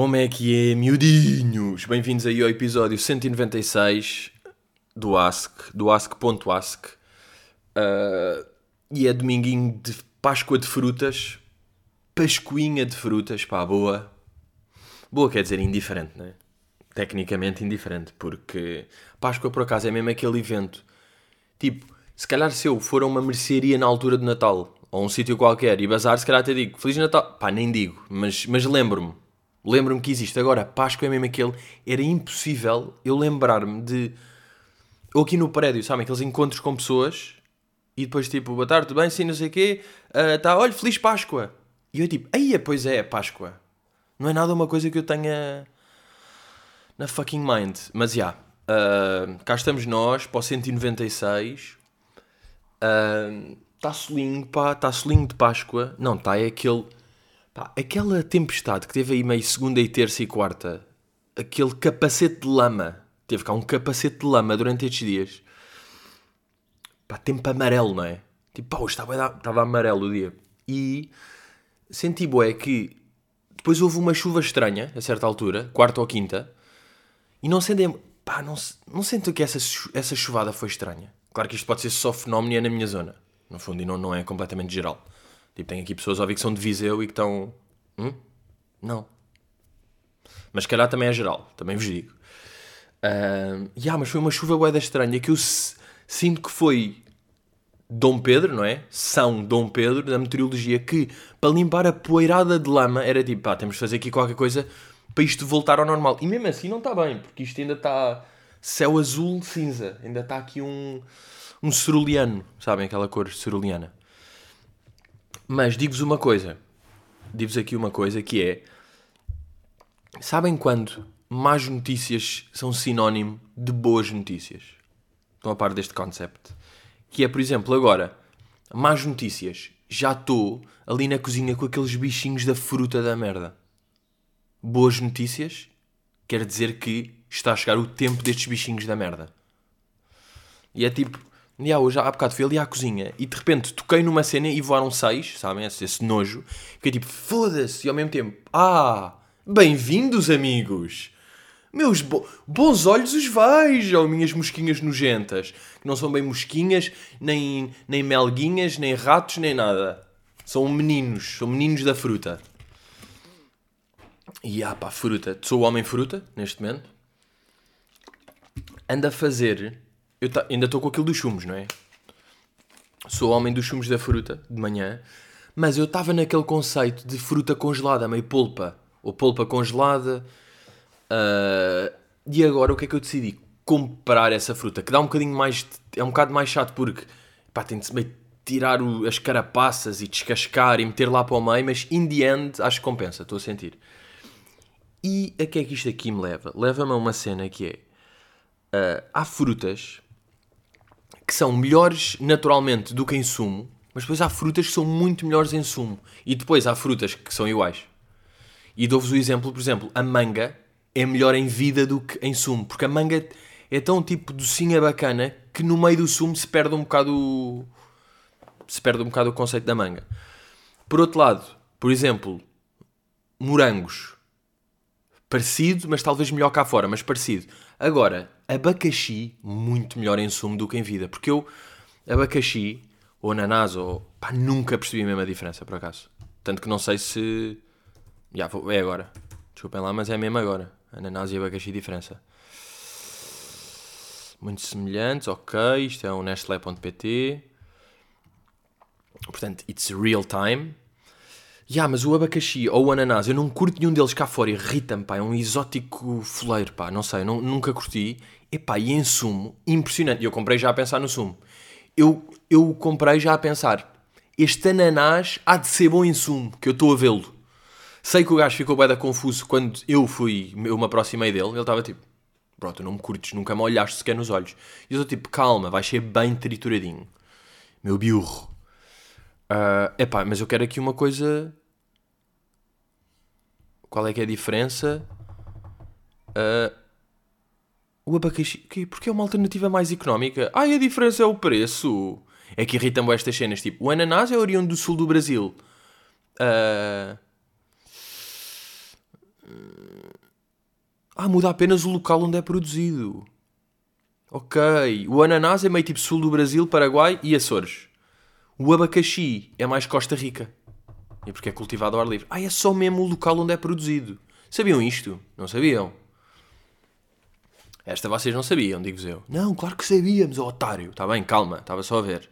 Como é que é, miudinhos? Bem-vindos aí ao episódio 196 do Ask, do Ask.ask. Uh, e é dominguinho de Páscoa de frutas, Pascoinha de frutas, pá, boa. Boa quer dizer indiferente, né? Tecnicamente indiferente, porque Páscoa por acaso é mesmo aquele evento. Tipo, se calhar se eu for a uma mercearia na altura de Natal, ou um sítio qualquer, e bazar, se calhar até digo Feliz Natal. Pá, nem digo, mas, mas lembro-me Lembro-me que existe. Agora, Páscoa é mesmo aquele. Era impossível eu lembrar-me de. Ou aqui no prédio, sabem? Aqueles encontros com pessoas e depois tipo, boa tarde, tudo bem? Sim, não sei o quê. Uh, tá, olha, Feliz Páscoa. E eu tipo, aí, pois é, Páscoa. Não é nada uma coisa que eu tenha na fucking mind. Mas já. Yeah, uh, cá estamos nós para o 196. Está uh, solinho, pá. Está solinho de Páscoa. Não, está é aquele Pá, aquela tempestade que teve aí meio segunda e terça e quarta, aquele capacete de lama, teve cá um capacete de lama durante estes dias. Pá, tempo amarelo, não é? Tipo, pá, hoje estava, estava amarelo o dia. E senti, boé, que depois houve uma chuva estranha, a certa altura, quarta ou quinta, e não sentem, pá, não, não que essa, essa chuvada foi estranha. Claro que isto pode ser só fenómeno é na minha zona, no fundo, e não, não é completamente geral. Tipo, tem aqui pessoas a ouvir que são de Viseu e que estão. Hum? Não. Mas calhar também é geral, também vos digo. Uh, yeah, mas foi uma chuva boeda estranha que eu sinto que foi Dom Pedro, não é? São Dom Pedro da meteorologia que para limpar a poeirada de lama era tipo, pá, temos de fazer aqui qualquer coisa para isto voltar ao normal. E mesmo assim não está bem, porque isto ainda está céu azul cinza, ainda está aqui um, um ceruleano, sabem aquela cor ceruleana. Mas digo-vos uma coisa. Digo-vos aqui uma coisa que é. Sabem quando más notícias são sinónimo de boas notícias? Estão a par deste concept? Que é, por exemplo, agora, más notícias. Já estou ali na cozinha com aqueles bichinhos da fruta da merda. Boas notícias quer dizer que está a chegar o tempo destes bichinhos da merda. E é tipo, e hoje há bocado fui ali à cozinha e de repente toquei numa cena e voaram seis, sabem? Esse, esse nojo. Fiquei tipo, foda-se! E ao mesmo tempo, ah, bem-vindos, amigos! Meus bo bons olhos os vejam, minhas mosquinhas nojentas. Que não são bem mosquinhas, nem, nem melguinhas, nem ratos, nem nada. São meninos, são meninos da fruta. E ah pá, fruta. Sou o homem fruta, neste momento. Anda a fazer eu ainda estou com aquilo dos chumos, não é? Sou homem dos chumos da fruta, de manhã, mas eu estava naquele conceito de fruta congelada, meio polpa, ou polpa congelada. Uh, e agora o que é que eu decidi? Comprar essa fruta, que dá um bocadinho mais. É um bocado mais chato porque pá, tem de se meio tirar o, as carapaças e descascar e meter lá para o meio, mas in the end acho que compensa, estou a sentir. E a que é que isto aqui me leva? Leva-me a uma cena que é. Uh, há frutas que são melhores naturalmente do que em sumo, mas depois há frutas que são muito melhores em sumo. E depois há frutas que são iguais. E dou-vos o exemplo, por exemplo, a manga é melhor em vida do que em sumo, porque a manga é tão tipo docinha bacana que no meio do sumo se perde um bocado se perde um bocado o conceito da manga. Por outro lado, por exemplo, morangos parecido, mas talvez melhor cá fora, mas parecido. Agora, abacaxi, muito melhor em sumo do que em vida. Porque eu, abacaxi, ou ananás, ou. pá, nunca percebi a mesma diferença, por acaso. Tanto que não sei se. Já, vou, é agora. Desculpem lá, mas é mesmo agora. Ananás e abacaxi, diferença. Muito semelhantes, ok. Isto é um Nestlé.pt. Portanto, it's real time. Ya, mas o abacaxi ou o ananás, eu não curto nenhum deles cá fora, irrita-me, pá, é um exótico foleiro, pá, não sei, não, nunca curti. E pá, e em sumo, impressionante. Eu comprei já a pensar no sumo. Eu, eu comprei já a pensar, este ananás há de ser bom em sumo, que eu estou a vê-lo. Sei que o gajo ficou bem confuso quando eu fui, eu me aproximei dele, ele estava tipo, pronto, não me curtes, nunca me olhaste sequer nos olhos. E eu estou tipo, calma, vai ser bem trituradinho. Meu biurro. Uh, epá, mas eu quero aqui uma coisa qual é que é a diferença? Uh, o abacaxi. Porque é uma alternativa mais económica. Ah, a diferença é o preço. É que irritam-me estas cenas. Tipo, o ananás é oriundo do sul do Brasil. Uh, Ah, muda apenas o local onde é produzido. Ok. O ananás é meio tipo sul do Brasil, Paraguai e Açores. O abacaxi é mais Costa Rica. E porque é cultivado ao ar livre. Ah, é só mesmo o local onde é produzido. Sabiam isto? Não sabiam? Esta vocês não sabiam, digo-vos eu. Não, claro que sabíamos, ó otário. Está bem, calma, estava só a ver.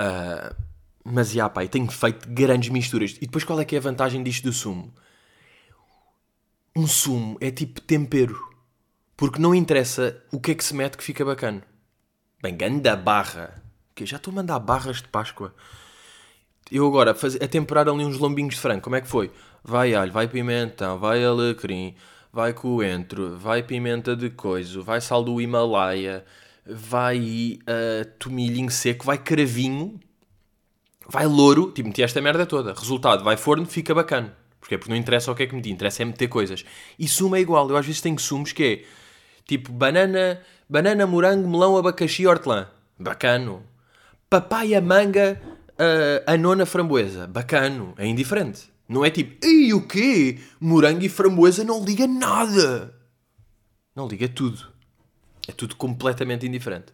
Uh, mas, já, pá, tenho feito grandes misturas. E depois qual é que é a vantagem disto do sumo? Um sumo é tipo tempero. Porque não interessa o que é que se mete que fica bacana. Bem, ganda barra. Que já estou a mandar barras de Páscoa. Eu agora, faz, a temperar ali uns lombinhos de frango, como é que foi? Vai alho, vai pimentão, vai alecrim, vai coentro, vai pimenta de coiso, vai sal do Himalaia, vai uh, tomilhinho seco, vai cravinho, vai louro, tipo, meti esta merda toda. Resultado, vai forno, fica bacana. Porque não interessa o que é que meti, interessa é meter coisas. E sumo é igual, eu às vezes tenho sumos que é tipo banana, banana, morango, melão, abacaxi, hortelã. Bacano. Papaya, manga, uh, a nona framboesa. Bacano. É indiferente. Não é tipo, ei, o quê? Morango e framboesa não liga nada. Não liga tudo. É tudo completamente indiferente.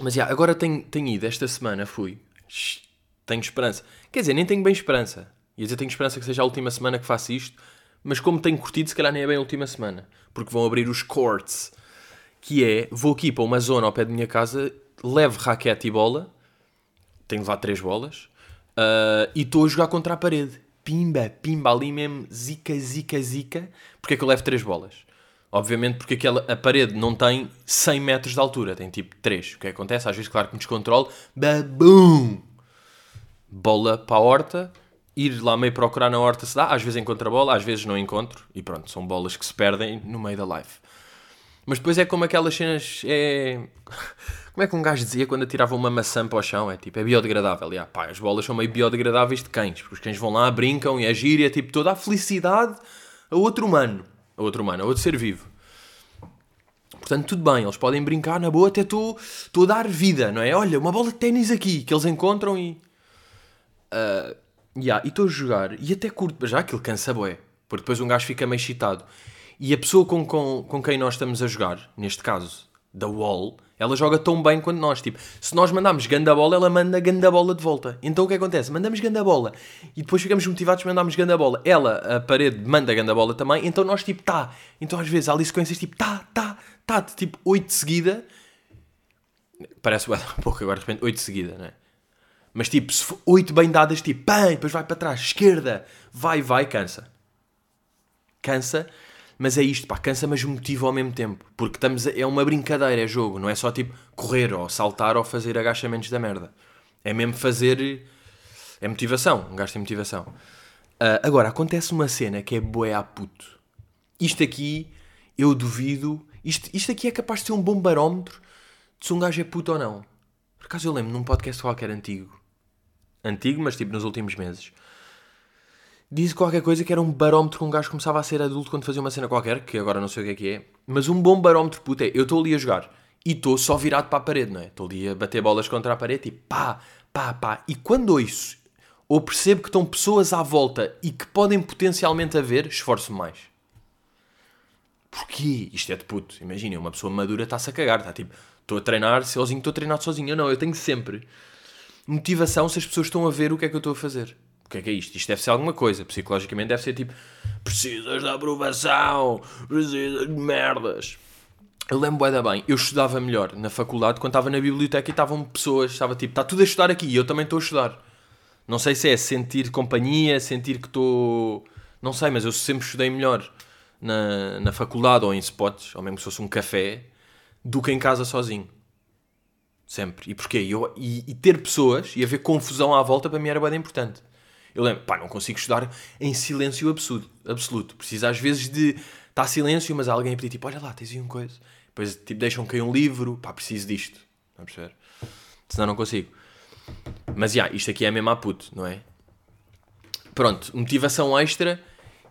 Mas, já, agora tenho, tenho ido, esta semana fui. Tenho esperança. Quer dizer, nem tenho bem esperança. Ia dizer, tenho esperança que seja a última semana que faço isto. Mas como tenho curtido, se calhar nem é bem a última semana. Porque vão abrir os courts. Que é, vou aqui para uma zona ao pé da minha casa, levo raquete e bola. Tenho lá três bolas. Uh, e estou a jogar contra a parede. Pimba, pimba, ali mesmo, zica, zica, zica. Porque é que eu levo três bolas? Obviamente porque aquela, a parede não tem 100 metros de altura, tem tipo 3. O que, é que acontece? Às vezes, claro que me descontrolo, babum! Bola para a horta, ir lá meio procurar na horta se dá. Às vezes encontro a bola, às vezes não encontro. E pronto, são bolas que se perdem no meio da live. Mas depois é como aquelas cenas. É... Como é que um gajo dizia quando atirava uma maçã para o chão? É tipo, é biodegradável. E, ah, pá, as bolas são meio biodegradáveis de cães, porque os cães vão lá, brincam e agir e é tipo toda a felicidade a outro humano. A outro humano, a outro ser vivo. Portanto, tudo bem, eles podem brincar na boa, até estou a dar vida, não é? Olha, uma bola de ténis aqui, que eles encontram e. Uh, yeah, e estou a jogar, e até curto, já aquilo cansa bué, porque depois um gajo fica meio excitado. E a pessoa com, com, com quem nós estamos a jogar, neste caso, da Wall, ela joga tão bem quanto nós. Tipo, se nós mandamos ganda bola, ela manda ganda bola de volta. Então o que acontece? Mandamos ganda bola e depois ficamos motivados para mandarmos ganda bola. Ela, a parede, manda ganda bola também. Então nós, tipo, tá. Então às vezes há ali sequências tipo, tá, tá, tá, de, tipo, 8 de seguida. Parece um pouco agora, de repente, 8 de seguida, não é? Mas tipo, se for 8 bem dadas, tipo, pam, depois vai para trás, esquerda, vai, vai, cansa. Cansa mas é isto, pá, cansa, mas motiva ao mesmo tempo. Porque estamos a, é uma brincadeira, é jogo. Não é só tipo correr ou saltar ou fazer agachamentos da merda. É mesmo fazer. É motivação. Um gajo motivação. Uh, agora, acontece uma cena que é boé a puto. Isto aqui, eu duvido. Isto, isto aqui é capaz de ser um bom barómetro de se um gajo é puto ou não. Por acaso eu lembro num podcast qualquer antigo. Antigo, mas tipo nos últimos meses disse qualquer coisa que era um barómetro que um gajo começava a ser adulto quando fazia uma cena qualquer, que agora não sei o que é que é, mas um bom barómetro, puto, é, eu estou ali a jogar e estou só virado para a parede, não é? Estou ali a bater bolas contra a parede e pá, pá, pá. E quando ouço ou percebo que estão pessoas à volta e que podem potencialmente haver, esforço-me mais. Porquê? Isto é de puto. Imagina, uma pessoa madura está-se a cagar, está tipo, estou a treinar sozinho, estou a treinar sozinho. Eu não, eu tenho sempre motivação se as pessoas estão a ver o que é que eu estou a fazer o que é que é isto? Isto deve ser alguma coisa. Psicologicamente deve ser tipo: precisas de aprovação, precisas de merdas. Eu lembro bem, bem, eu estudava melhor na faculdade quando estava na biblioteca e estavam pessoas, estava tipo, está tudo a estudar aqui e eu também estou a estudar. Não sei se é sentir companhia, sentir que estou. Não sei, mas eu sempre estudei melhor na, na faculdade ou em spots, ou mesmo se fosse um café, do que em casa sozinho. Sempre. E porquê? Eu, e, e ter pessoas e haver confusão à volta para mim era bem importante. Eu lembro, pá, não consigo estudar em silêncio absoluto. absoluto. Preciso às vezes de estar tá silêncio, mas alguém a pedir tipo, olha lá, tens aí uma coisa. Depois tipo, deixam cair um livro, pá, preciso disto. Não perceber? Senão não consigo. Mas já, yeah, isto aqui é mesmo a puto, não é? Pronto, motivação extra.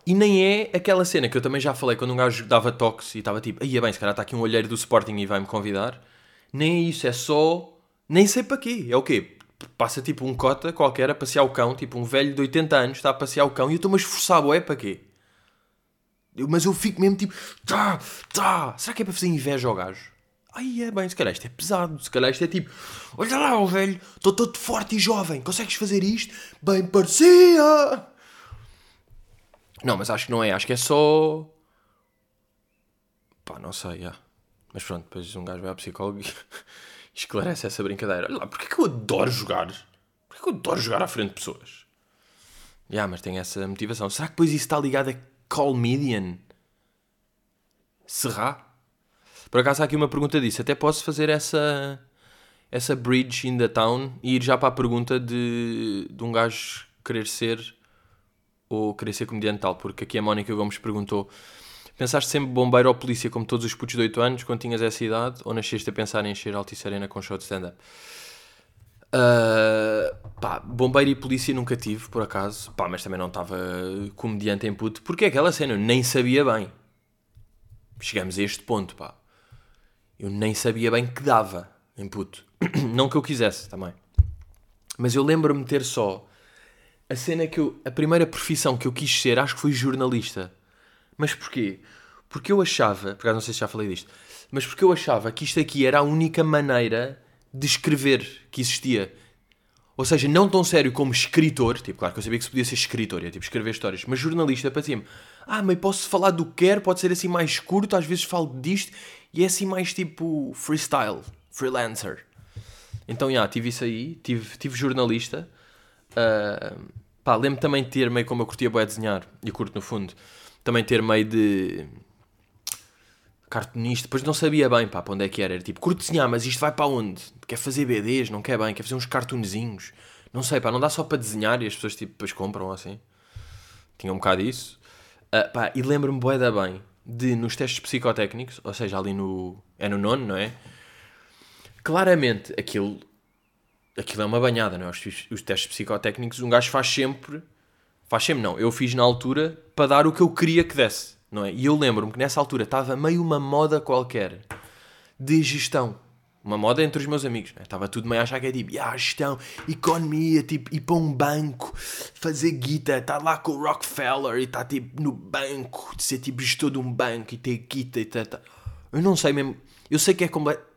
E nem é aquela cena que eu também já falei quando um gajo dava toques e estava tipo, aí é bem, se calhar está aqui um olheiro do Sporting e vai-me convidar. Nem é isso, é só. Nem sei para quê. É o quê? Passa tipo um cota qualquer a passear o cão, tipo um velho de 80 anos está a passear o cão e eu estou-me a esforçar, é para quê? Eu- mas eu fico mesmo tipo, tá, tá. Será que é para fazer inveja ao gajo? Ai, é bem, se calhar isto é pesado. Se calhar isto é tipo, olha lá, ó velho, estou todo forte e jovem, consegues fazer isto? Bem parecia! Não, mas acho que não é, acho que é só. Pá, não sei, já. Mas pronto, depois um gajo vai ao psicólogo e esclarece essa brincadeira. Olha lá, porque é que eu adoro jogar? Porque é que eu adoro jogar à frente de pessoas? Já, mas tem essa motivação. Será que depois isso está ligado a Call Median? Será? Por acaso há aqui uma pergunta disso. Até posso fazer essa, essa bridge in the town e ir já para a pergunta de, de um gajo querer ser ou querer ser comediante tal. Porque aqui a Mónica Gomes perguntou: Pensaste sempre bombeiro ou polícia como todos os putos de 8 anos quando tinhas essa idade ou nasceste a pensar em encher Altice Arena com show de stand-up? Uh, pá, bombeiro e polícia nunca tive, por acaso. Pá, mas também não estava comediante em puto. Porque aquela cena, eu nem sabia bem. Chegamos a este ponto, pá. Eu nem sabia bem que dava em puto. Não que eu quisesse também. Mas eu lembro-me ter só a cena que eu. A primeira profissão que eu quis ser, acho que foi jornalista. Mas porquê? Porque eu achava. Por acaso não sei se já falei disto. Mas porque eu achava que isto aqui era a única maneira de escrever que existia. Ou seja, não tão sério como escritor, tipo, claro que eu sabia que se podia ser escritor, ia, tipo, escrever histórias, mas jornalista, parecia-me, ah, mas posso falar do que quero, pode ser assim mais curto, às vezes falo disto, e é assim mais tipo freestyle, freelancer. Então, já, tive isso aí, tive, tive jornalista, uh, pá, lembro também de ter meio como eu curtia bué desenhar, e curto no fundo, também ter meio de cartunista, depois não sabia bem pá, para onde é que era. Era tipo, curto desenhar, mas isto vai para onde? Quer fazer BDs? Não quer bem? Quer fazer uns cartoonzinhos? Não sei, pá, não dá só para desenhar e as pessoas tipo, depois compram assim. Tinha um bocado isso. Ah, pá, e lembro-me bué da bem de nos testes psicotécnicos, ou seja, ali no. É no nono, não é? Claramente, aquilo. Aquilo é uma banhada, não é? Os, os testes psicotécnicos, um gajo faz sempre. Faz sempre, não. Eu fiz na altura para dar o que eu queria que desse, não é? E eu lembro-me que nessa altura estava meio uma moda qualquer de gestão. Uma moda entre os meus amigos, né? Estava tudo meio a achar que é tipo, ah, gestão, economia, tipo, ir para um banco, fazer guita, estar lá com o Rockefeller e estar tipo no banco, de ser tipo gestor de um banco e ter guita e tal. Eu não sei mesmo, eu sei que é completo.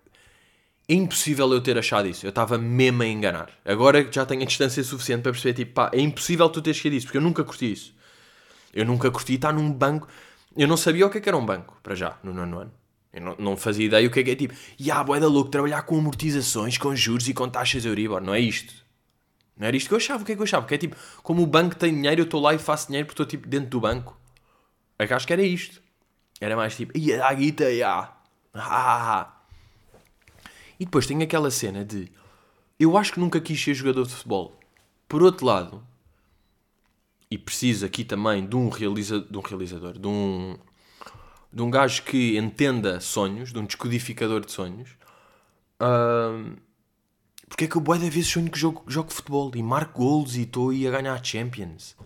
É impossível eu ter achado isso. Eu estava mesmo a enganar. Agora já tenho a distância suficiente para perceber, tipo, pá, é impossível tu teres que isso, porque eu nunca curti isso. Eu nunca curti estar num banco. Eu não sabia o que, é que era um banco, para já, no nono ano. Eu não, não fazia ideia o que é que é tipo, e ah, boé da louco, trabalhar com amortizações, com juros e com taxas Euribor. Não é isto. Não era isto que eu achava. O que é que eu achava? Porque é tipo, como o banco tem dinheiro, eu estou lá e faço dinheiro porque estou tipo dentro do banco. É que acho que era isto. Era mais tipo, ia a guita, ia. Ah. E depois tem aquela cena de, eu acho que nunca quis ser jogador de futebol. Por outro lado, e preciso aqui também de um, realiza de um realizador, de um, de um gajo que entenda sonhos, de um descodificador de sonhos. Ahm, porque é que eu bué de vezes sonho que jogo, jogo futebol e marco golos e estou aí a ganhar Champions.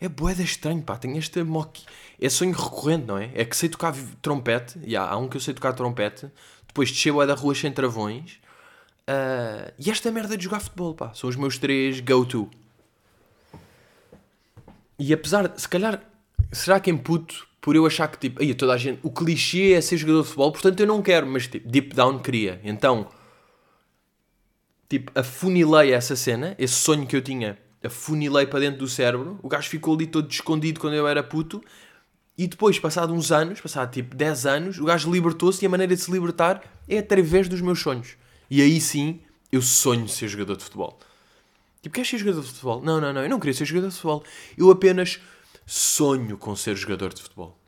É bué de estranho, pá. Tenho esta moque... É sonho recorrente, não é? É que sei tocar trompete. e há um que eu sei tocar trompete. Depois descer da rua sem travões. Ah, e esta merda de jogar futebol, pá. São os meus três go-to. E apesar, se calhar, será que em puto, por eu achar que tipo, aí toda a gente, o clichê é ser jogador de futebol, portanto eu não quero, mas tipo, deep down queria. Então, tipo, afunilei essa cena, esse sonho que eu tinha, afunilei para dentro do cérebro. O gajo ficou ali todo escondido quando eu era puto. E depois, passado uns anos, passado tipo 10 anos, o gajo libertou-se e a maneira de se libertar é através dos meus sonhos. E aí sim, eu sonho ser jogador de futebol. Tipo, queres ser jogador de futebol? Não, não, não, eu não queria ser jogador de futebol. Eu apenas sonho com ser jogador de futebol.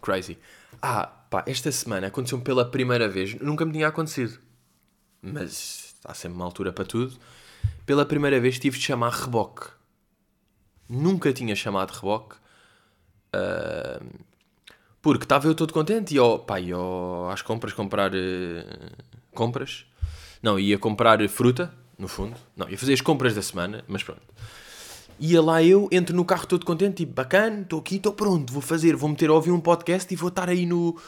Crazy. Ah, pá, esta semana aconteceu pela primeira vez, nunca me tinha acontecido. Mas há sempre uma altura para tudo. Pela primeira vez tive de chamar reboque. Nunca tinha chamado reboque. Ah, porque estava eu todo contente e ó, pá, ao- às compras comprar eh, compras. Não, ia comprar fruta, no fundo. Não, ia fazer as compras da semana, mas pronto. Ia lá eu, entro no carro todo contente, tipo, bacana, estou aqui, estou pronto, vou fazer, vou meter a ouvir um podcast e vou estar aí no,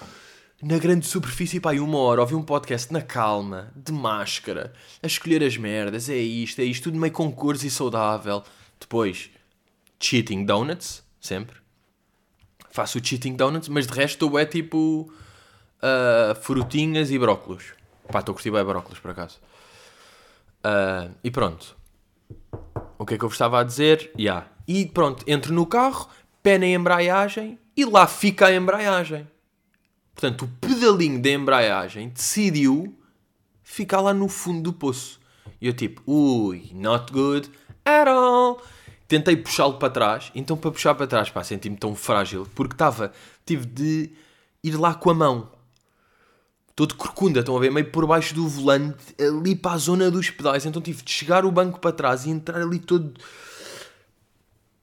na grande superfície, pá, uma hora, ouvir um podcast na calma, de máscara, a escolher as merdas, é isto, é isto, tudo meio com cores e saudável. Depois, cheating donuts, sempre. Faço o cheating donuts, mas de resto é tipo uh, frutinhas e brócolos. Pá, estou a curtir bem brócolos por acaso. Uh, e pronto. O que é que eu vos estava a dizer? Yeah. E pronto, entro no carro, pé na embreagem e lá fica a embreagem. Portanto, o pedalinho da embreagem decidiu ficar lá no fundo do poço. E eu tipo, ui, not good at all. Tentei puxá-lo para trás, então para puxar para trás, pá, senti-me tão frágil, porque estava, tive de ir lá com a mão. Todo corcunda, estão a ver, meio por baixo do volante, ali para a zona dos pedais. Então tive de chegar o banco para trás e entrar ali todo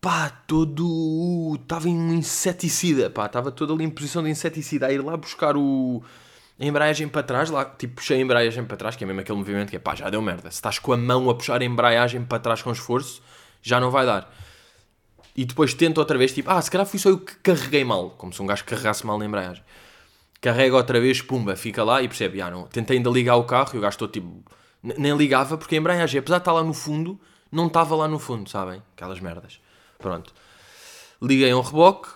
pá, todo. Estava em um inseticida, pá, estava todo ali em posição de inseticida, a ir lá buscar o. A embreagem para trás, lá, tipo, puxei a embreagem para trás, que é mesmo aquele movimento que é pá, já deu merda. Se estás com a mão a puxar a embreagem para trás com esforço, já não vai dar. E depois tento outra vez, tipo, ah, se calhar fui só eu que carreguei mal, como se um gajo carregasse mal na embreagem. Carrega outra vez, pumba, fica lá e percebe, ah, não. Tentei ainda ligar o carro e o gajo estou tipo. Nem ligava porque a embreagem, apesar de estar lá no fundo, não estava lá no fundo, sabem? Aquelas merdas. Pronto. Liguei um reboque,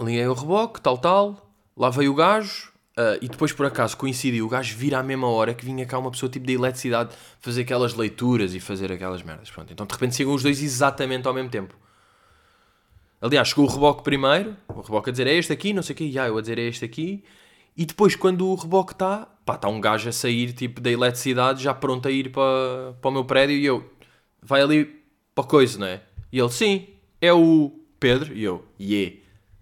liguei um reboque, tal, tal, lá veio o gajo, uh, e depois por acaso coincidiu o gajo vir à mesma hora que vinha cá uma pessoa tipo da eletricidade fazer aquelas leituras e fazer aquelas merdas. Pronto. Então de repente chegam os dois exatamente ao mesmo tempo. Aliás, chegou o reboque primeiro, o reboque a dizer é este aqui, não sei o quê, e eu a dizer é este aqui, e depois quando o reboque está, pá, está um gajo a sair tipo da eletricidade já pronto a ir para, para o meu prédio e eu, vai ali para coisa, não é? E ele, sim, é o Pedro. E eu, yeah.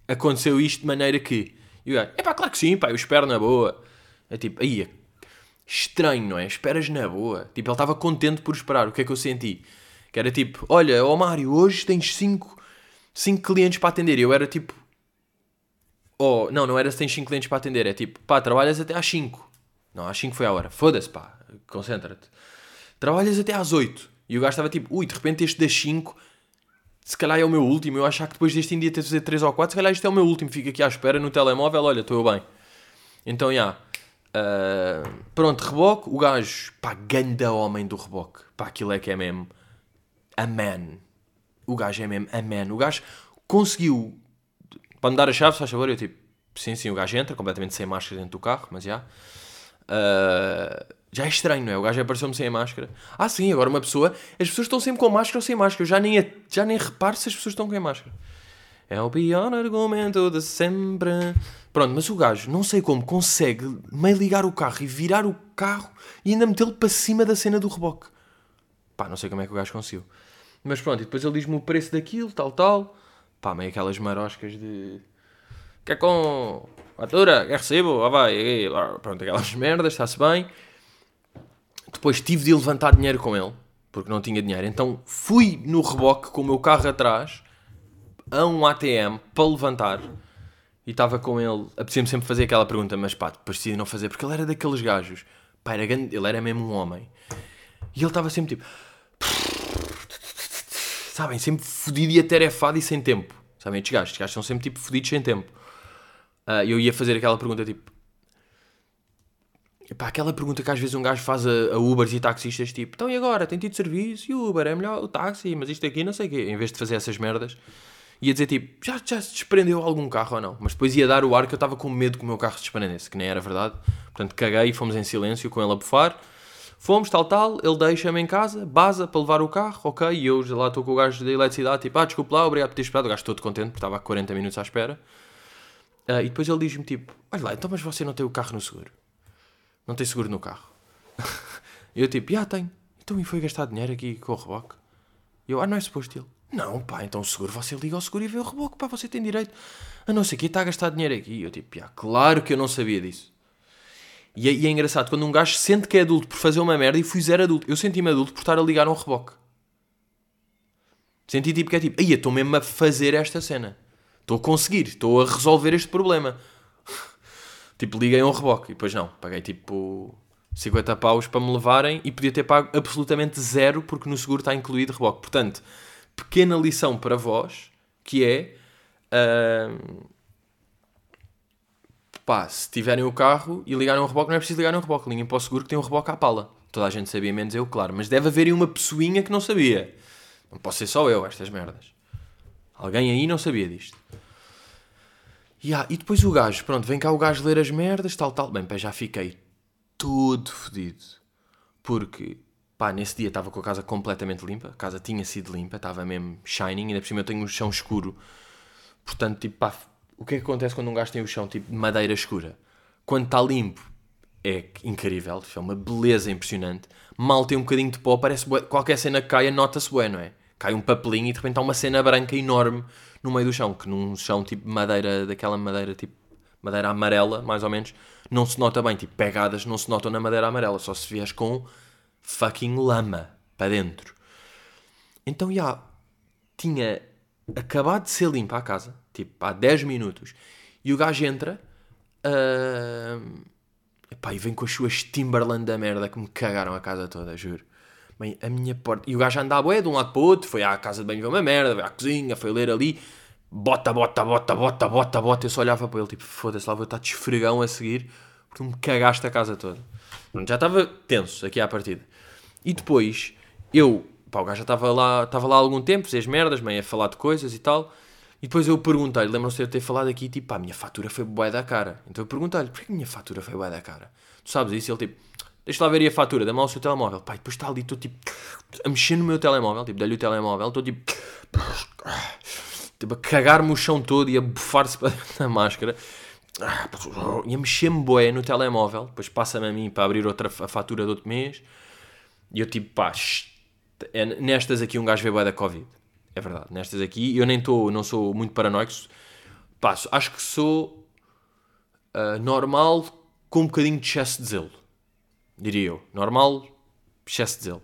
Aconteceu isto de maneira que. E o gajo, é pá, claro que sim, pá, eu espero na boa. É tipo, aí, estranho, não é? Esperas na boa. Tipo, ele estava contente por esperar. O que é que eu senti? Que era tipo, olha, ó Mário, hoje tens 5 cinco clientes para atender. E eu era tipo, oh, não, não era se tens 5 clientes para atender. É tipo, pá, trabalhas até às 5. Não, às 5 foi a hora. Foda-se, pá, concentra-te. Trabalhas até às 8. E o gajo estava tipo, ui, de repente este das 5 se calhar é o meu último. Eu achar que depois deste dia ter de fazer 3 ou 4, se calhar isto é o meu último. Fico aqui à espera no telemóvel, olha, estou eu bem. Então, já. Yeah. Uh, pronto, reboque. O gajo, pá, ganda homem do reboque. Pá, aquilo é que é mesmo. A man. O gajo é mesmo a man. O gajo conseguiu. Para me dar a chave, se faz favor, eu tipo, sim, sim, o gajo entra completamente sem máscara dentro do carro, mas já. Yeah. Uh, já é estranho, não é? O gajo apareceu-me sem a máscara. Ah, sim, agora uma pessoa. As pessoas estão sempre com máscara ou sem máscara. Eu já nem, já nem reparo se as pessoas estão com a máscara. É o pior argumento de sempre. Pronto, mas o gajo, não sei como, consegue meio ligar o carro e virar o carro e ainda metê-lo para cima da cena do reboque. Pá, não sei como é que o gajo conseguiu. Mas pronto, e depois ele diz-me o preço daquilo, tal, tal. Pá, meio aquelas maroscas de. Quer com fatura? Quer recibo? Ah, vai. Pronto, aquelas merdas, está-se bem. Depois tive de levantar dinheiro com ele, porque não tinha dinheiro. Então fui no reboque com o meu carro atrás a um ATM para levantar e estava com ele. Apetecia-me sempre fazer aquela pergunta, mas pá, decidi não fazer, porque ele era daqueles gajos. Pá, era grande, ele era mesmo um homem. E ele estava sempre tipo. Sabem, sempre fodido e atarefado e sem tempo. Sabem, estes gajos, estes gajos são sempre tipo fodidos sem tempo. Uh, eu ia fazer aquela pergunta tipo: Epá, aquela pergunta que às vezes um gajo faz a, a Ubers e taxistas, tipo, então e agora? Tem tido serviço? E o Uber é melhor o táxi, mas isto aqui não sei o quê. Em vez de fazer essas merdas, ia dizer tipo, já, já se desprendeu algum carro ou não? Mas depois ia dar o ar que eu estava com medo que o meu carro se desprendesse, que nem era verdade. Portanto, caguei e fomos em silêncio com ele a bufar. Fomos, tal, tal, ele deixa-me em casa, baza para levar o carro, ok, e eu já lá estou com o gajo da eletricidade, tipo, ah, desculpe lá, obrigado por ter esperado, o gajo todo contente, porque estava há 40 minutos à espera. Uh, e depois ele diz-me, tipo, olha lá, então mas você não tem o carro no seguro? Não tem seguro no carro. eu tipo, já tenho. Então e foi gastar dinheiro aqui com o reboque? Eu, ah, não é suposto ele. Não, pá, então o seguro, você liga ao seguro e vê o reboque, pá, você tem direito. A não ser que está a gastar dinheiro aqui. E eu tipo, já, claro que eu não sabia disso. E é, e é, engraçado, quando um gajo sente que é adulto por fazer uma merda e fui zero adulto. Eu senti-me adulto por estar a ligar um reboque. Senti tipo que é tipo, aí estou mesmo a fazer esta cena. Estou a conseguir, estou a resolver este problema. Tipo, liguei um reboque e depois não, paguei tipo 50 paus para me levarem e podia ter pago absolutamente zero porque no seguro está incluído reboque. Portanto, pequena lição para vós que é uh, pá, se tiverem o carro e ligarem um reboque, não é preciso ligar um reboque, liguem para o seguro que tem um reboque à pala. Toda a gente sabia, menos eu, claro, mas deve haver uma pessoinha que não sabia. Não posso ser só eu, estas merdas. Alguém aí não sabia disto. Yeah, e depois o gajo, pronto, vem cá o gajo ler as merdas, tal, tal. Bem, pá, já fiquei todo fodido. Porque, pá, nesse dia estava com a casa completamente limpa. A casa tinha sido limpa, estava mesmo shining. Ainda por cima eu tenho o chão escuro. Portanto, tipo, pá, o que é que acontece quando um gajo tem o chão, tipo, de madeira escura? Quando está limpo, é incrível. É uma beleza impressionante. Mal tem um bocadinho de pó, parece bué, qualquer cena que caia, nota-se bué, não é? Cai um papelinho e de repente há uma cena branca enorme no meio do chão, que num chão tipo madeira, daquela madeira tipo madeira amarela, mais ou menos, não se nota bem, tipo pegadas não se notam na madeira amarela, só se vies com fucking lama para dentro. Então já tinha acabado de ser limpa a casa, tipo há 10 minutos, e o gajo entra uh, epá, e vem com as suas Timberland da merda que me cagaram a casa toda, juro. Bem, a minha porta. E o gajo andava bué de um lado para o outro, foi à casa de banho ver uma merda, foi à cozinha, foi ler ali, bota, bota, bota, bota, bota, bota. Eu só olhava para ele, tipo, foda-se, lá vou estar de esfregão a seguir, porque me cagaste a casa toda. Já estava tenso aqui à partida. E depois, eu, pá, o gajo já estava lá, estava lá há algum tempo, fez merdas, meio a falar de coisas e tal. E depois eu perguntei-lhe, lembram-se de eu ter falado aqui, tipo, pá, a minha fatura foi bué da cara. Então eu perguntei-lhe, porquê que a minha fatura foi bué da cara? Tu sabes isso? Ele, tipo, Deixa lá ver aí a fatura, dá-me lá o seu telemóvel. Pai, depois está ali, estou tipo a mexer no meu telemóvel, tipo, dei-lhe o telemóvel, estou tipo, tipo a cagar-me o chão todo e a bufar-se para da máscara e a mexer-me boé no telemóvel. Depois passa-me a mim para abrir outra a fatura do outro mês e eu tipo, pá, é, nestas aqui um gajo vê boé da Covid. É verdade, nestas aqui eu nem estou, não sou muito paranoico. Passo, acho que sou uh, normal com um bocadinho de excesso de zelo diria eu. Normal, excesso de zelo.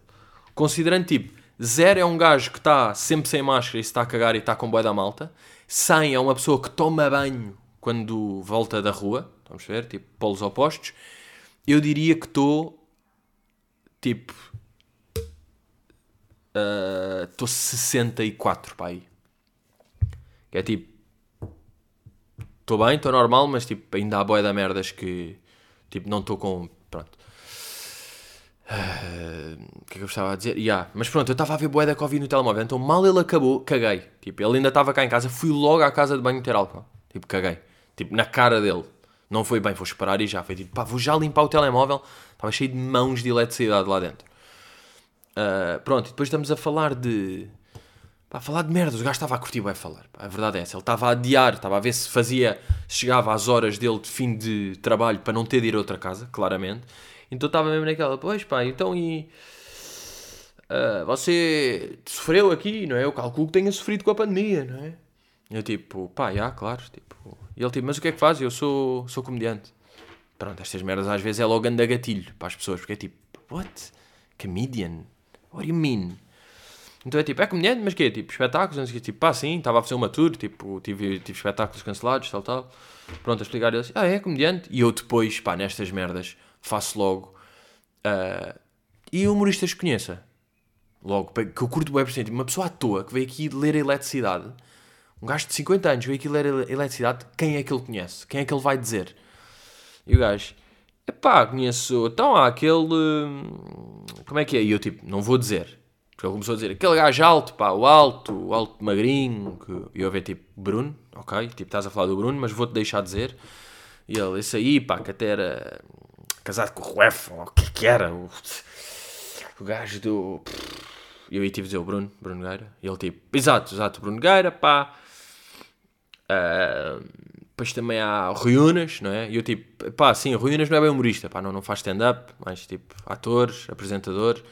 Considerando tipo, zero é um gajo que está sempre sem máscara e se está a cagar e está com boia da malta. 100 é uma pessoa que toma banho quando volta da rua. Vamos ver, tipo, polos opostos. Eu diria que estou, tipo, estou uh, 64 para aí. Que é tipo, estou bem, estou normal, mas tipo, ainda há boia da merdas que, tipo, não estou com, pronto. Uh, o que é que eu estava a dizer? Yeah. Mas pronto, eu estava a ver boé da Covid no telemóvel, então mal ele acabou, caguei. Tipo, ele ainda estava cá em casa, fui logo à casa de banho ter álcool. Tipo, caguei. Tipo, na cara dele. Não foi bem, vou esperar e já. Foi tipo, pá, vou já limpar o telemóvel. Estava cheio de mãos de eletricidade lá dentro. Uh, pronto, e depois estamos a falar de. Pá, falar de merda. O gajo estava a curtir bem falar. Pá, a verdade é essa. Ele estava a adiar, estava a ver se fazia. Chegava às horas dele de fim de trabalho para não ter de ir a outra casa, claramente. Então estava mesmo naquela, pois pá, então e. Uh, você sofreu aqui, não é? Eu calculo que tenha sofrido com a pandemia, não é? Eu tipo, pá, já, claro. Tipo, e ele tipo, mas o que é que faz? Eu sou, sou comediante. Pronto, estas merdas às vezes é logo anda gatilho para as pessoas, porque é tipo, what? Comedian? What do you mean? Então é tipo, é comediante, mas que é? Tipo, espetáculos, não sei Tipo, pá, sim, estava a fazer uma tour, tipo, tive, tive espetáculos cancelados, tal, tal. Pronto, a explicar eles, ah, é comediante. E eu depois, pá, nestas merdas, faço logo. Uh, e humoristas que conheça. Logo, que eu curto bem por cento. Uma pessoa à toa que veio aqui ler a eletricidade. Um gajo de 50 anos veio aqui ler a eletricidade. Quem é que ele conhece? Quem é que ele vai dizer? E o gajo, epá, conheço. Então há aquele. Como é que é? E eu tipo, não vou dizer. Porque ele começou a dizer aquele gajo alto, pá, o alto, o alto magrinho. Que... E eu ver tipo, Bruno, ok? Tipo, estás a falar do Bruno, mas vou-te deixar dizer. E ele, esse aí, pá, que até era casado com o Ruef, ou o que que era, o, o gajo do. Eu ia tipo dizer o Bruno, Bruno Gueira, e ele tipo, exato, exato, Bruno Gueira, pá. Uh, depois também há Ruínas, não é? E eu tipo, pá, sim, Ruínas não é bem humorista, pá, não, não faz stand-up, mas tipo, ator, apresentador.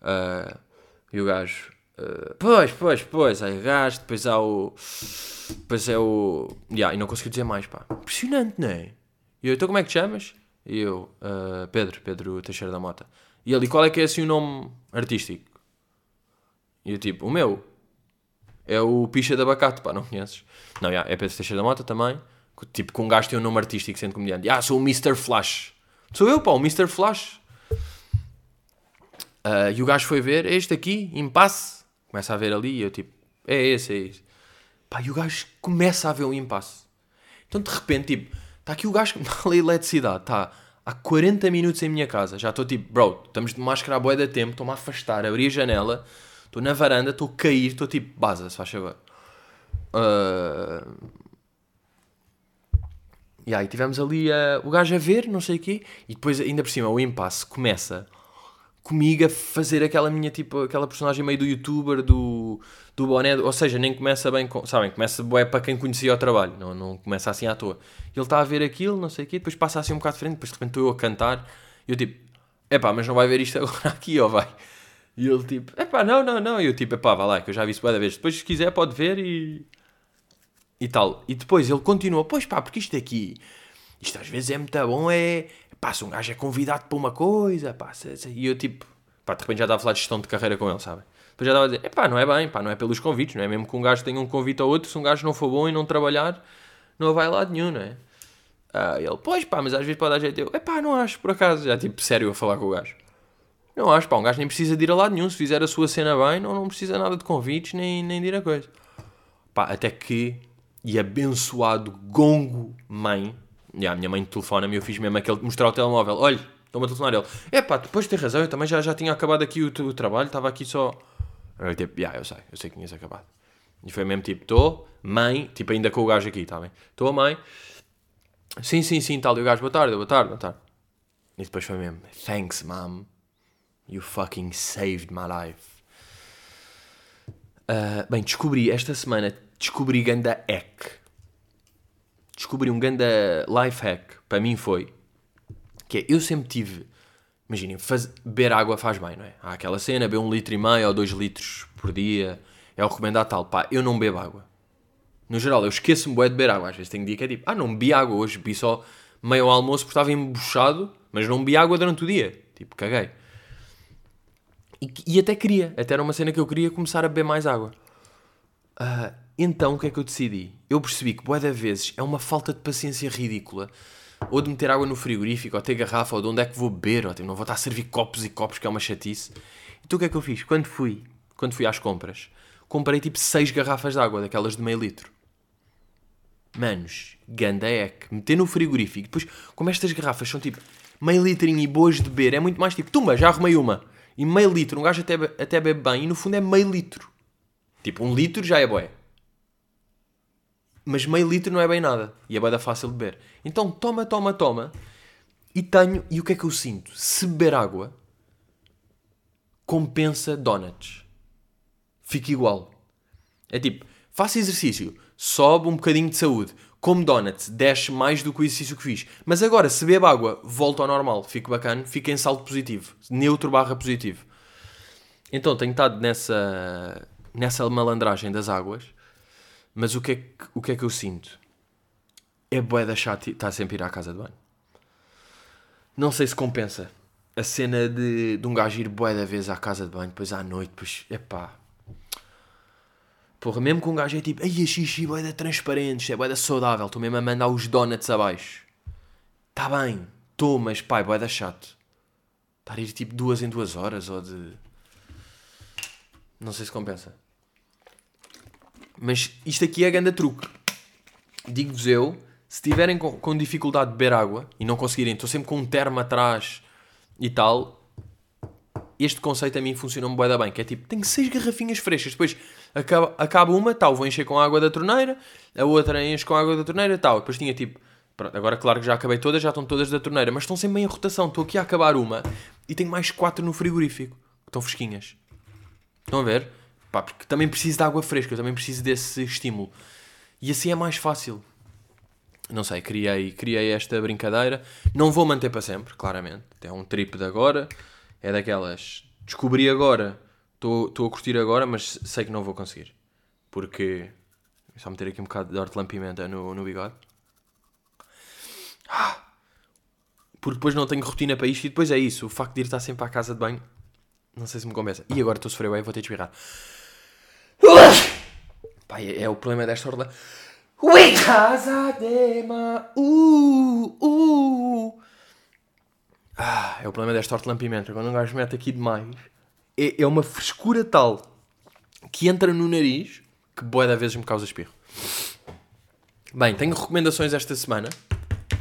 Uh, e o gajo, uh, pois, pois, pois, aí o gajo, depois há o. Depois é o. Yeah, e não consegui dizer mais, pá. Impressionante, não é? E eu, então como é que te chamas? E eu, uh, Pedro, Pedro Teixeira da Mota. E ele, qual é que é assim o nome artístico? E eu tipo, o meu é o Picha de Abacate, pá, não conheces? Não, yeah, é Pedro Teixeira da Mota também. Tipo, com um gajo tem um nome artístico sendo comediante. Ah, sou o Mr. Flash. Sou eu, pá, o Mr. Flash. Uh, e o gajo foi ver, é este aqui, impasse. Começa a ver ali e eu tipo, é esse, é esse. Pá, e o gajo começa a ver um impasse. Então de repente, tipo, Está aqui o gajo que me dá a eletricidade. Está há 40 minutos em minha casa. Já estou tipo, bro, estamos de máscara à boia da tempo. Estou-me a afastar, abri a janela. Estou na varanda, estou a cair. Estou tipo, baza, se faz favor. Uh... E aí tivemos ali uh, o gajo a ver, não sei o quê, e depois ainda por cima o impasse começa comigo a fazer aquela minha tipo, aquela personagem meio do youtuber, do, do boné, ou seja, nem começa bem, com, sabem, começa é para quem conhecia o trabalho, não, não começa assim à toa. Ele está a ver aquilo, não sei o quê, depois passa assim um bocado de frente, depois de repente estou eu a cantar, e eu tipo, epá, mas não vai ver isto agora aqui, ou vai? E ele tipo, epá, não, não, não, e eu tipo, epá, vá lá, que eu já vi isso várias vezes, depois se quiser pode ver e... e tal. E depois ele continua, pois pá, porque isto aqui, isto às vezes é muito bom, é, pá, se um gajo é convidado para uma coisa, pá, e eu tipo, pá, de repente já estava a falar de gestão de carreira com ele, sabe? Depois já estava a dizer, pá, não é bem, pá, não é pelos convites, não é mesmo que um gajo tenha um convite ao outro, se um gajo não for bom e não trabalhar, não vai lá nenhum, não é? Ah, ele, pois pá, mas às vezes pode dar jeito, eu, é pá, não acho, por acaso, já tipo, sério a falar com o gajo. Não acho, pá, um gajo nem precisa de ir a lado nenhum, se fizer a sua cena bem, não, não precisa nada de convites, nem, nem de ir a coisa. Pá, até que, e abençoado gongo mãe, e a minha mãe telefona-me, eu fiz mesmo aquele, mostrar o telemóvel, olha, estou-me a telefonar ele. É pá, depois tem razão, eu também já, já tinha acabado aqui o, o trabalho, estava aqui só. Eu tipo, yeah, eu sei, eu sei que tinhas acabado. E foi mesmo tipo, estou, mãe, tipo ainda com o gajo aqui, está bem? Estou, mãe. Sim, sim, sim, tal. E o gajo, boa tarde, boa tarde, boa tarde. E depois foi mesmo, thanks, mom. You fucking saved my life. Uh, bem, descobri esta semana, descobri ganda hack. Descobri um ganda life hack. Para mim foi que é, eu sempre tive, imaginem, beber água faz bem, não é? Há aquela cena, beber um litro e meio ou dois litros por dia, é o recomendado tal. Pá, eu não bebo água. No geral, eu esqueço-me de beber água. Às vezes tenho dia que é tipo, ah, não bebi água hoje, bebi só meio ao almoço porque estava embuchado, mas não bebi água durante o dia. Tipo, caguei. E, e, até queria, até era uma cena que eu queria começar a beber mais água. Uh, então, o que é que eu decidi? Eu percebi que, boa vezes, é uma falta de paciência ridícula ou de meter água no frigorífico, ou ter garrafa, ou de onde é que vou beber, ou tipo, não vou estar a servir copos e copos, que é uma chatice. Então o que é que eu fiz? Quando fui, quando fui às compras, comprei tipo 6 garrafas de água, daquelas de meio litro. Manos, ganda ek, meter no frigorífico, depois, como estas garrafas são tipo meio litrinho e boas de beber, é muito mais tipo, tumba, já arrumei uma. E meio litro, um gajo até, até bebe bem, e no fundo é meio litro. Tipo, um litro já é boé mas meio litro não é bem nada. E é bem fácil de beber. Então toma, toma, toma. E tenho. E o que é que eu sinto? Se beber água, compensa donuts. Fica igual. É tipo, faça exercício, sobe um bocadinho de saúde, como donuts, desce mais do que o exercício que fiz. Mas agora, se bebe água, volta ao normal, fica bacana, fica em salto positivo, neutro barra positivo. Então tenho estado nessa, nessa malandragem das águas mas o que é que, o que, é que eu sinto? É bué da chato estar sempre a ir à casa de banho. Não sei se compensa. A cena de, de um gajo ir bué da vez à casa de banho, depois à noite, depois, epá. Porra, mesmo que um gajo é tipo, ai, a xixi bué da transparente, é bué da saudável, estou mesmo a mandar os donuts abaixo. Está bem, estou, mas pai, bué da chato. Estar a ir tipo duas em duas horas, ou de... Não sei se compensa. Mas isto aqui é grande truque. Digo-vos eu, se tiverem com, com, dificuldade de beber água e não conseguirem, estou sempre com um termo atrás e tal, este conceito a mim funciona-me bem, bem, que é tipo, tenho seis garrafinhas frescas, depois acaba, acaba uma, tal, vou encher com água da torneira, a outra enche com água da torneira, tal, depois tinha tipo, pronto, agora claro que já acabei todas, já estão todas da torneira, mas estão sempre em rotação, estou aqui a acabar uma e tenho mais quatro no frigorífico, que estão fresquinhas. Estão a ver? Pá, porque também preciso de água fresca, eu também preciso desse estímulo. E assim é mais fácil. Não sei, criei, criei esta brincadeira. Não vou manter para sempre, claramente. É um trip de agora. É daquelas. Descobri agora, estou a curtir agora, mas sei que não vou conseguir. Porque. Só meter aqui um bocado de hortelã-pimenta no, no bigode. Ah! Porque depois não tenho rotina para isto e depois é isso. O facto de ir estar sempre à casa de banho. Não sei se me compensa. E agora estou a sofrer bem, vou ter de espirrar. Pai, é, o problema desta orla. Ui, casa dema, uh, uh. Ah, é o problema desta hortelã-pimenta. Quando um gajo mete aqui demais, é, é uma frescura tal que entra no nariz que boa da vezes me causa espirro. Bem, tenho recomendações esta semana.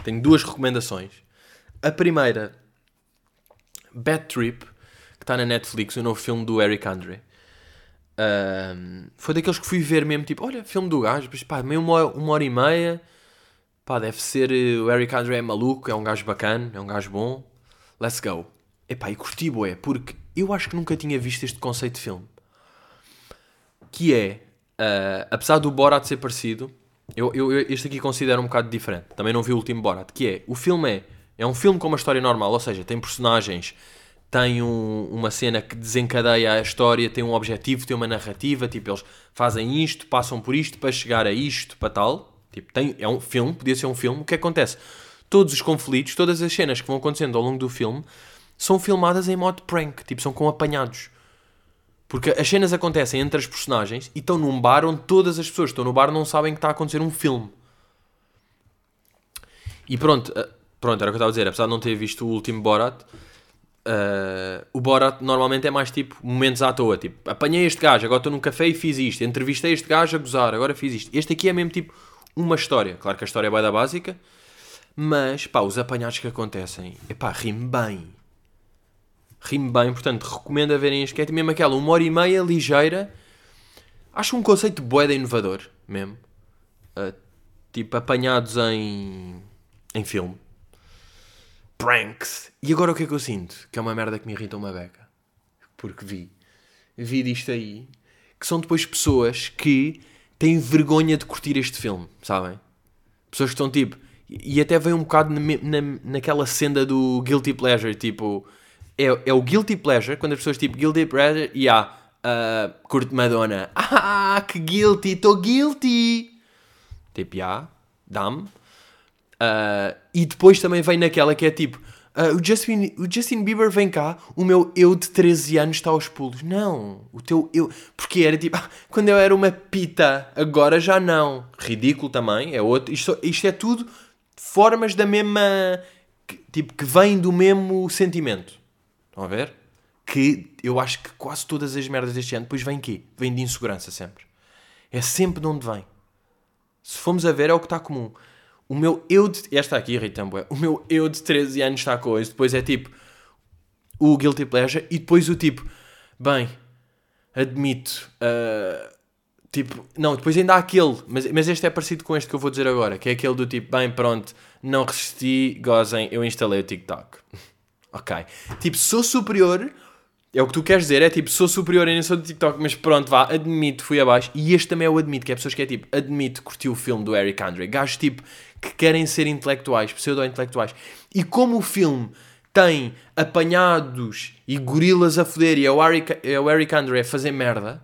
Tenho duas recomendações. A primeira, Bad Trip, que está na Netflix, o novo filme do Eric Andre. Um, foi daqueles que fui ver mesmo, tipo, olha, filme do gajo, depois, pá, meio uma, uma hora e meia, Pá, deve ser. eh, O Eric Andre é maluco, é um gajo bacana, é um gajo bom. Let's go. Epá, e curti, bué, porque eu acho que nunca tinha visto este conceito de filme. Que é, ah, apesar do Borat ser parecido, eu- eu- este aqui considero um bocado diferente. Também não vi o último Borat. Que é, o filme é, é um filme com uma história normal, ou seja, tem personagens, tem um- uma cena que desencadeia a história, tem um objetivo, tem uma narrativa, tipo, eles fazem isto, passam por isto para chegar a isto, para tal. Tipo, tem, é um filme, podia ser um filme. O que acontece? Todos os conflitos, todas as cenas que vão acontecendo ao longo do filme são filmadas em modo prank, tipo, são com apanhados. Porque as cenas acontecem entre as personagens e estão num bar onde todas as pessoas que estão no bar não sabem que está a acontecer um filme. E pronto, eh, pronto, era o que eu estava a dizer, apesar de não ter visto o último Borat, eh, o Borat normalmente é mais tipo momentos à toa, tipo, apanhei este gajo, agora estou num café e fiz isto, entrevistei este gajo a gozar, agora fiz isto. Este aqui é mesmo tipo uma história, claro que a história é da básica, mas pá, os apanhados que acontecem, epá, rime bem. Rime bem, portanto, recomendo a verem este, que é mesmo aquela uma hora e meia, ligeira. Acho um conceito boeda inovador, mesmo. Uh, tipo, apanhados em, em filme. Pranks. E agora o que é que eu sinto? Que é uma merda que me irrita uma beca. Porque vi. Vi disto aí. Que são depois pessoas que têm vergonha de curtir este filme, sabem? Pessoas que estão tipo. E até vem um bocado na, na- naquela senda do guilty pleasure, tipo. É, é o guilty pleasure, quando as pessoas tipo guilty pleasure e há. ah, curto Madonna. Ah, que guilty, estou guilty. Tipo, já, dá-me. Ah, e depois também vem naquela que é tipo. ah, o, Justin, o Justin Bieber vem cá, o meu eu de 13 anos está aos pulos. Não, o teu eu. Porque era tipo, ah, quando eu era uma pita, agora já não. Ridículo também, é outro. Isto, isto é tudo formas da mesma. que- tipo, que vêm do mesmo sentimento. Estão a ver? Que eu acho que quase todas as merdas deste ano depois vêm quê? Vêm de insegurança sempre. É sempre de onde vem. Se formos a ver, é o que está comum. O meu eu de. Esta aqui irrita-me, bué. O meu eu de 13 anos está com isso. Depois é tipo. O Guilty Pleasure. E depois o tipo. Bem. Admito. ah, tipo. Não, depois ainda há aquele. Mas, mas este é parecido com este que eu vou dizer agora. Que é aquele do tipo. Bem, pronto. Não resisti. Gozem. Eu instalei o TikTok. ok. Tipo, sou superior. É o que tu queres dizer, é tipo, sou superior nem sou do TikTok, mas pronto, vá, admito, fui abaixo. E este também é o admito, que é pessoas que é tipo, admito, curti o filme do Eric Andre. Gajos tipo, que querem ser intelectuais, pseudo-intelectuais. E como o filme tem apanhados e gorilas a foder e é o Eric, é o Eric Andre a fazer merda,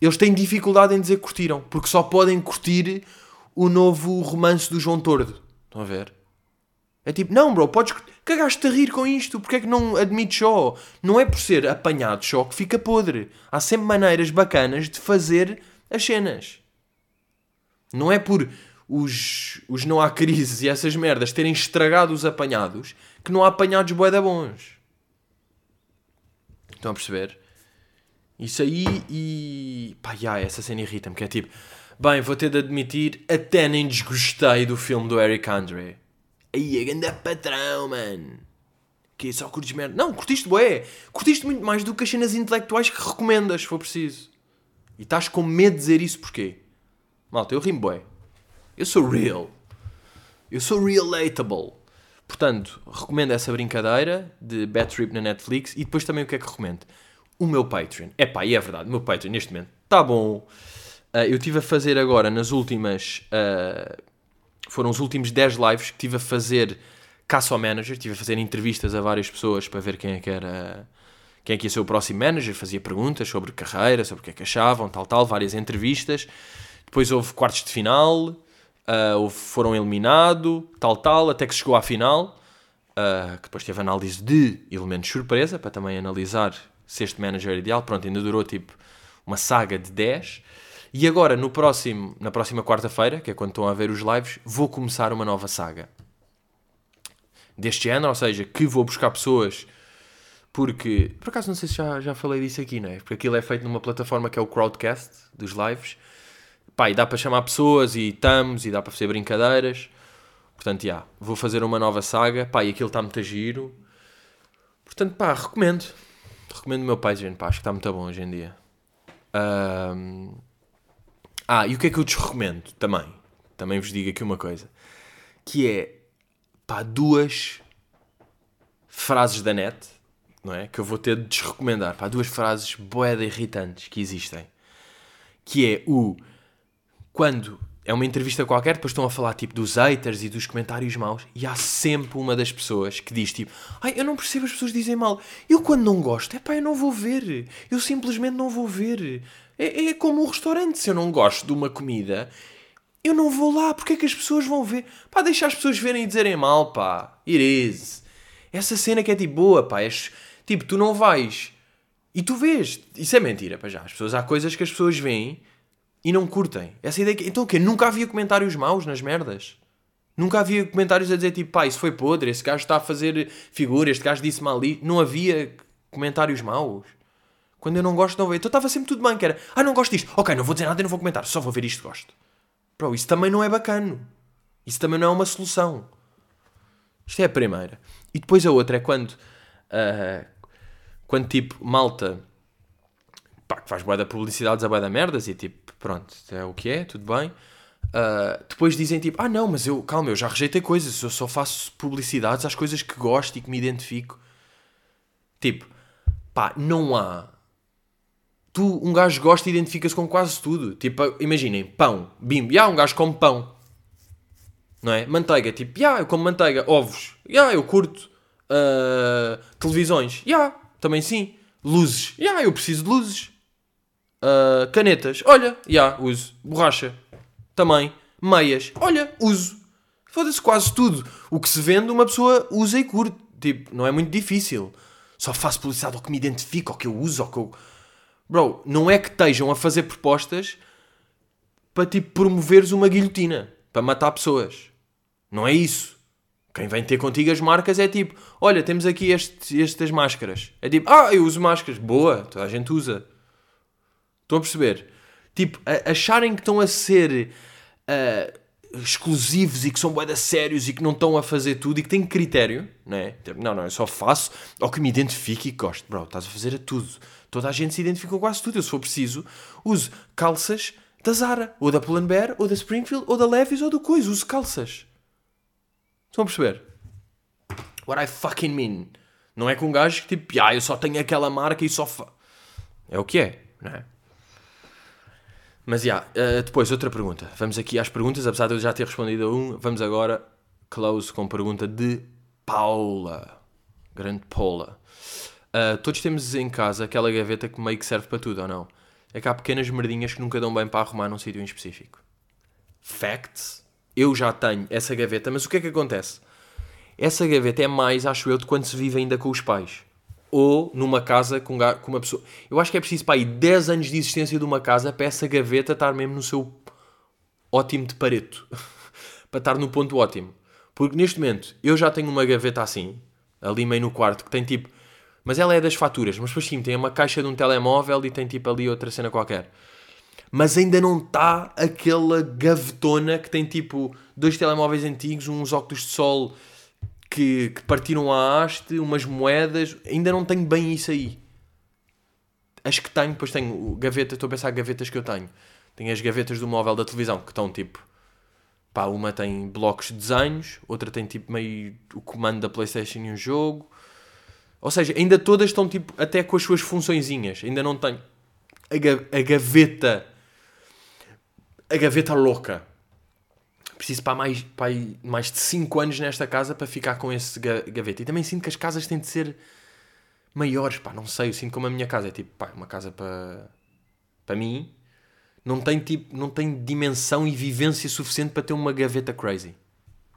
eles têm dificuldade em dizer que curtiram, porque só podem curtir o novo romance do João Tordo. Estão a ver? É tipo, não, bro, podes. Cagaste a rir com isto, porque é que não admites só? Não é por ser apanhado só que fica podre. Há sempre maneiras bacanas de fazer as cenas. Não é por os, os não há crises e essas merdas terem estragado os apanhados que não há apanhados boeda bons. Estão a perceber? Isso aí e. pá, já, essa cena irrita-me, que é tipo, bem, vou ter de admitir, até nem desgostei do filme do Eric Andre. Aí, a grande patrão, mano. Que só curtes merda. Não, curtiste bué. Curtiste muito mais do que as cenas intelectuais que recomendas, se for preciso. E estás com medo de dizer isso porquê? Malta, eu rimo bué. Eu sou real. Eu sou relatable. Portanto, recomendo essa brincadeira de Bad Trip na Netflix e depois também o que é que recomendo? O meu Patreon. Epá, e é verdade, o meu Patreon neste momento está bom. Ah, eu estive a fazer agora nas últimas. ah, foram os últimos 10 lives que estive a fazer caça ao manager, estive a fazer entrevistas a várias pessoas para ver quem é que era. Quem é que ia ser o próximo manager, fazia perguntas sobre carreira, sobre o que é que achavam, tal, tal, várias entrevistas. Depois houve quartos de final, ah, houve- foram eliminado, tal, tal, até que chegou à final, ah, que depois teve análise de elementos surpresa, para também analisar se este manager é ideal. Pronto, ainda durou tipo uma saga de 10. E agora, no próximo, na próxima quarta-feira, que é quando estão a ver os lives, vou começar uma nova saga. Deste género, ou seja, que vou buscar pessoas porque, por acaso não sei se já, já falei disso aqui, não é? Porque aquilo é feito numa plataforma que é o Crowdcast, dos lives. Pá, e dá para chamar pessoas e estamos, e dá para fazer brincadeiras. Portanto, já, vou fazer uma nova saga. Pá, e aquilo está muito a giro. Portanto, pá, recomendo. Recomendo o meu Patreon, pá, acho que está muito bom hoje em dia. Ahm, Ah, e o que é que eu desrecomendo também? também vos digo aqui uma coisa. Que é, pá, duas frases da net, não é? Que eu vou ter de desrecomendar. Pá, duas frases boeda irritantes que existem. Que é o... Quando é uma entrevista qualquer, depois estão a falar tipo dos haters e dos comentários maus, e há sempre uma das pessoas que diz tipo: Ai, eu não percebo as pessoas dizem mal. Eu quando não gosto, é pá, eu não vou ver. Eu simplesmente não vou ver. É, é como um restaurante. Se eu não gosto de uma comida, eu não vou lá. Porque é que as pessoas vão ver? Pá, deixa as pessoas verem e dizerem mal, pá. Is. Essa cena que é tipo boa, pá. É, tipo, tu não vais. E tu vês. Isso é mentira, pá, já. As pessoas, há coisas que as pessoas veem e não curtem. Essa ideia que... Então o quê? Nunca havia comentários maus nas merdas? Nunca havia comentários a dizer tipo, pá, isso foi podre, esse gajo está a fazer figura, este gajo disse mal ali. Não havia comentários maus. Quando eu não gosto, não vejo. Então estava sempre tudo bem, que era, ah, não gosto disto. Ok, não vou dizer nada e não vou comentar, só vou ver isto gosto. Bro, isso também não é bacana. Isso também não é uma solução. Isto é a primeira. E depois a outra é quando, uh, quando tipo, malta, pá, que faz boa da publicidade a boa da merdas e tipo, pronto, é o que é, tudo bem. Uh, depois dizem tipo, ah não, mas eu, calma, eu já rejeitei coisas, eu só faço publicidades às coisas que gosto e que me identifico. Tipo, pá, não há. Tu, um gajo gosta e identifica-se com quase tudo. Tipo, imaginem, pão, bim, já, um gajo come pão. Não é? Manteiga, tipo, já, eu como manteiga. Ovos, já, eu curto. Uh, televisões, já, também sim. Luzes, já, eu preciso de luzes. Uh, canetas, olha, já, uso. Borracha, também. Meias, olha, uso. Foda-se quase tudo. O que se vende, uma pessoa usa e curte. Tipo, não é muito difícil. Só faço publicidade ao que me identifico, ao que eu uso, ao que eu. Bro, não é que estejam a fazer propostas para tipo promoveres uma guilhotina para matar pessoas. Não é isso. Quem vem ter contigo as marcas é tipo: olha, temos aqui este, estas máscaras. É tipo: ah, eu uso máscaras. Boa, toda a gente usa. Estão a perceber? Tipo, a, acharem que estão a ser uh, exclusivos e que são boedas sérios e que não estão a fazer tudo e que têm critério, não é? Tipo, não, não, eu só faço ao que me identifique e gosto. Bro, estás a fazer a tudo. Toda a gente se identifica com quase tudo. Eu, se for preciso, uso calças da Zara, ou da Pull&Bear, ou da Springfield, ou da Levi's, ou do Coisa. Uso calças. Estão a perceber? What I fucking mean. Não é com um gajo que tipo, ah, eu só tenho aquela marca e só... Fa... É o que é, não é? Mas já, yeah, uh, depois outra pergunta. Vamos aqui às perguntas, apesar de eu já ter respondido a um, vamos agora close com pergunta de Paula. Grande Paula. Uh, todos temos em casa aquela gaveta que meio que serve para tudo, ou não? É que há pequenas merdinhas que nunca dão bem para arrumar num sítio em específico. Facts. Eu já tenho essa gaveta, mas o que é que acontece? Essa gaveta é mais, acho eu, de quando se vive ainda com os pais ou numa casa com, com uma pessoa. Eu acho que é preciso para aí 10 anos de existência de uma casa para essa gaveta estar mesmo no seu ótimo de pareto. para estar no ponto ótimo. Porque neste momento eu já tenho uma gaveta assim, ali meio no quarto, que tem tipo. Mas ela é das faturas, mas depois sim, tem uma caixa de um telemóvel e tem tipo ali outra cena qualquer. Mas ainda não está aquela gavetona que tem tipo dois telemóveis antigos, uns óculos de sol que, que partiram a haste, umas moedas, ainda não tenho bem isso aí. As que tenho, depois tenho gaveta, estou a pensar gavetas que eu tenho. Tenho as gavetas do móvel da televisão, que estão tipo. Pá, uma tem blocos de desenhos, outra tem tipo meio o comando da Playstation e um jogo. Ou seja, ainda todas estão tipo até com as suas funçõezinhas. Ainda não tenho a, ga a gaveta. A gaveta louca preciso para mais, para mais de 5 anos nesta casa para ficar com esse gaveta. E também sinto que as casas têm de ser maiores, pá, não sei, eu sinto como a minha casa é tipo, pá, uma casa para, para mim, não tem tipo, não tem dimensão e vivência suficiente para ter uma gaveta crazy.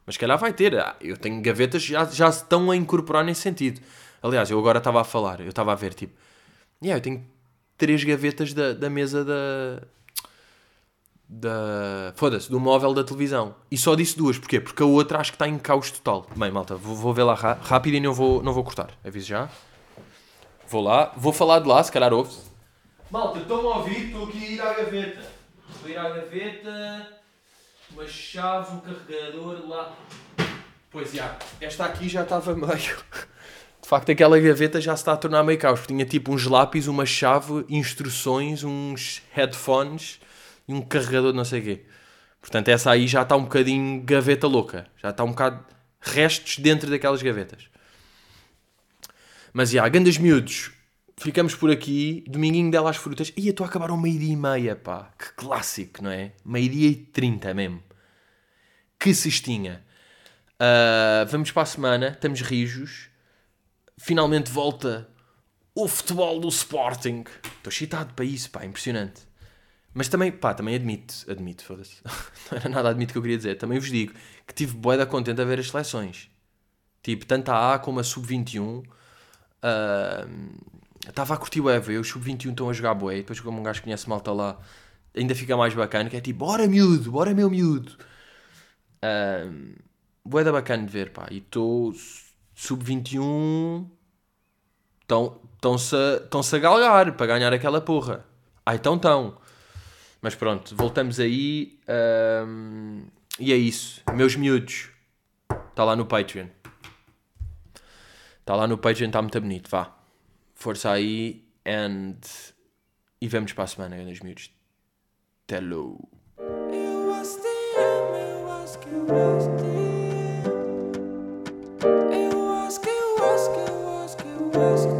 Mas se calhar vai ter, ah, eu tenho gavetas já já estão a incorporar nesse sentido. Aliás, eu agora estava a falar, eu estava a ver tipo, yeah, eu tenho três gavetas da, da mesa da, da. Foda-se, do móvel da televisão. E só disse duas, porquê? Porque a outra acho que está em caos total. Bem, malta, vou, vou ver lá rápido e não vou, não vou cortar. Aviso já. Vou lá, vou falar de lá, se calhar ouve-se. Malta, estão-me a ouvir, estou aqui a ir à gaveta. Vou ir à gaveta, uma chave, um carregador lá. Pois já, esta aqui já estava meio. De facto, aquela gaveta já se está a tornar meio caos. Tinha tipo uns lápis, uma chave, instruções, uns headphones e um carregador de não sei o quê. Portanto, essa aí já está um bocadinho gaveta louca. Já está um bocado restos dentro daquelas gavetas. Mas, já, grandes miúdos. Ficamos por aqui. Dominguinho dela às frutas. Ia, estou a acabar ao meio-dia e meia, pá. Que clássico, não é? Meio-dia e trinta mesmo. Que cestinha. Uh, vamos para a semana. Estamos rijos. Finalmente volta o futebol do Sporting. Estou excitado para isso, pá. Impressionante. Mas também, pá, também admito, admito, foda-se. Não era nada admito que eu queria dizer. Também vos digo que tive boeda contente a ver as seleções. Tipo, tanto a A como a Sub-21. Estava uh, a curtir o Eva, eu os Sub-21 estão a jogar bué. Depois como um gajo conhece malta lá, ainda fica mais bacana. Que é tipo, bora miúdo, bora meu miúdo. Uh, boeda bacana de ver, pá. E estou Sub-21... Estão-se a, a galgar para ganhar aquela porra. Ah, então estão. Mas pronto, voltamos aí. Um, e é isso. Meus miúdos. Está lá no Patreon. Está lá no Patreon, está muito bonito. Vá. Força aí. And... E vemos para a semana, meus miúdos. Hello. just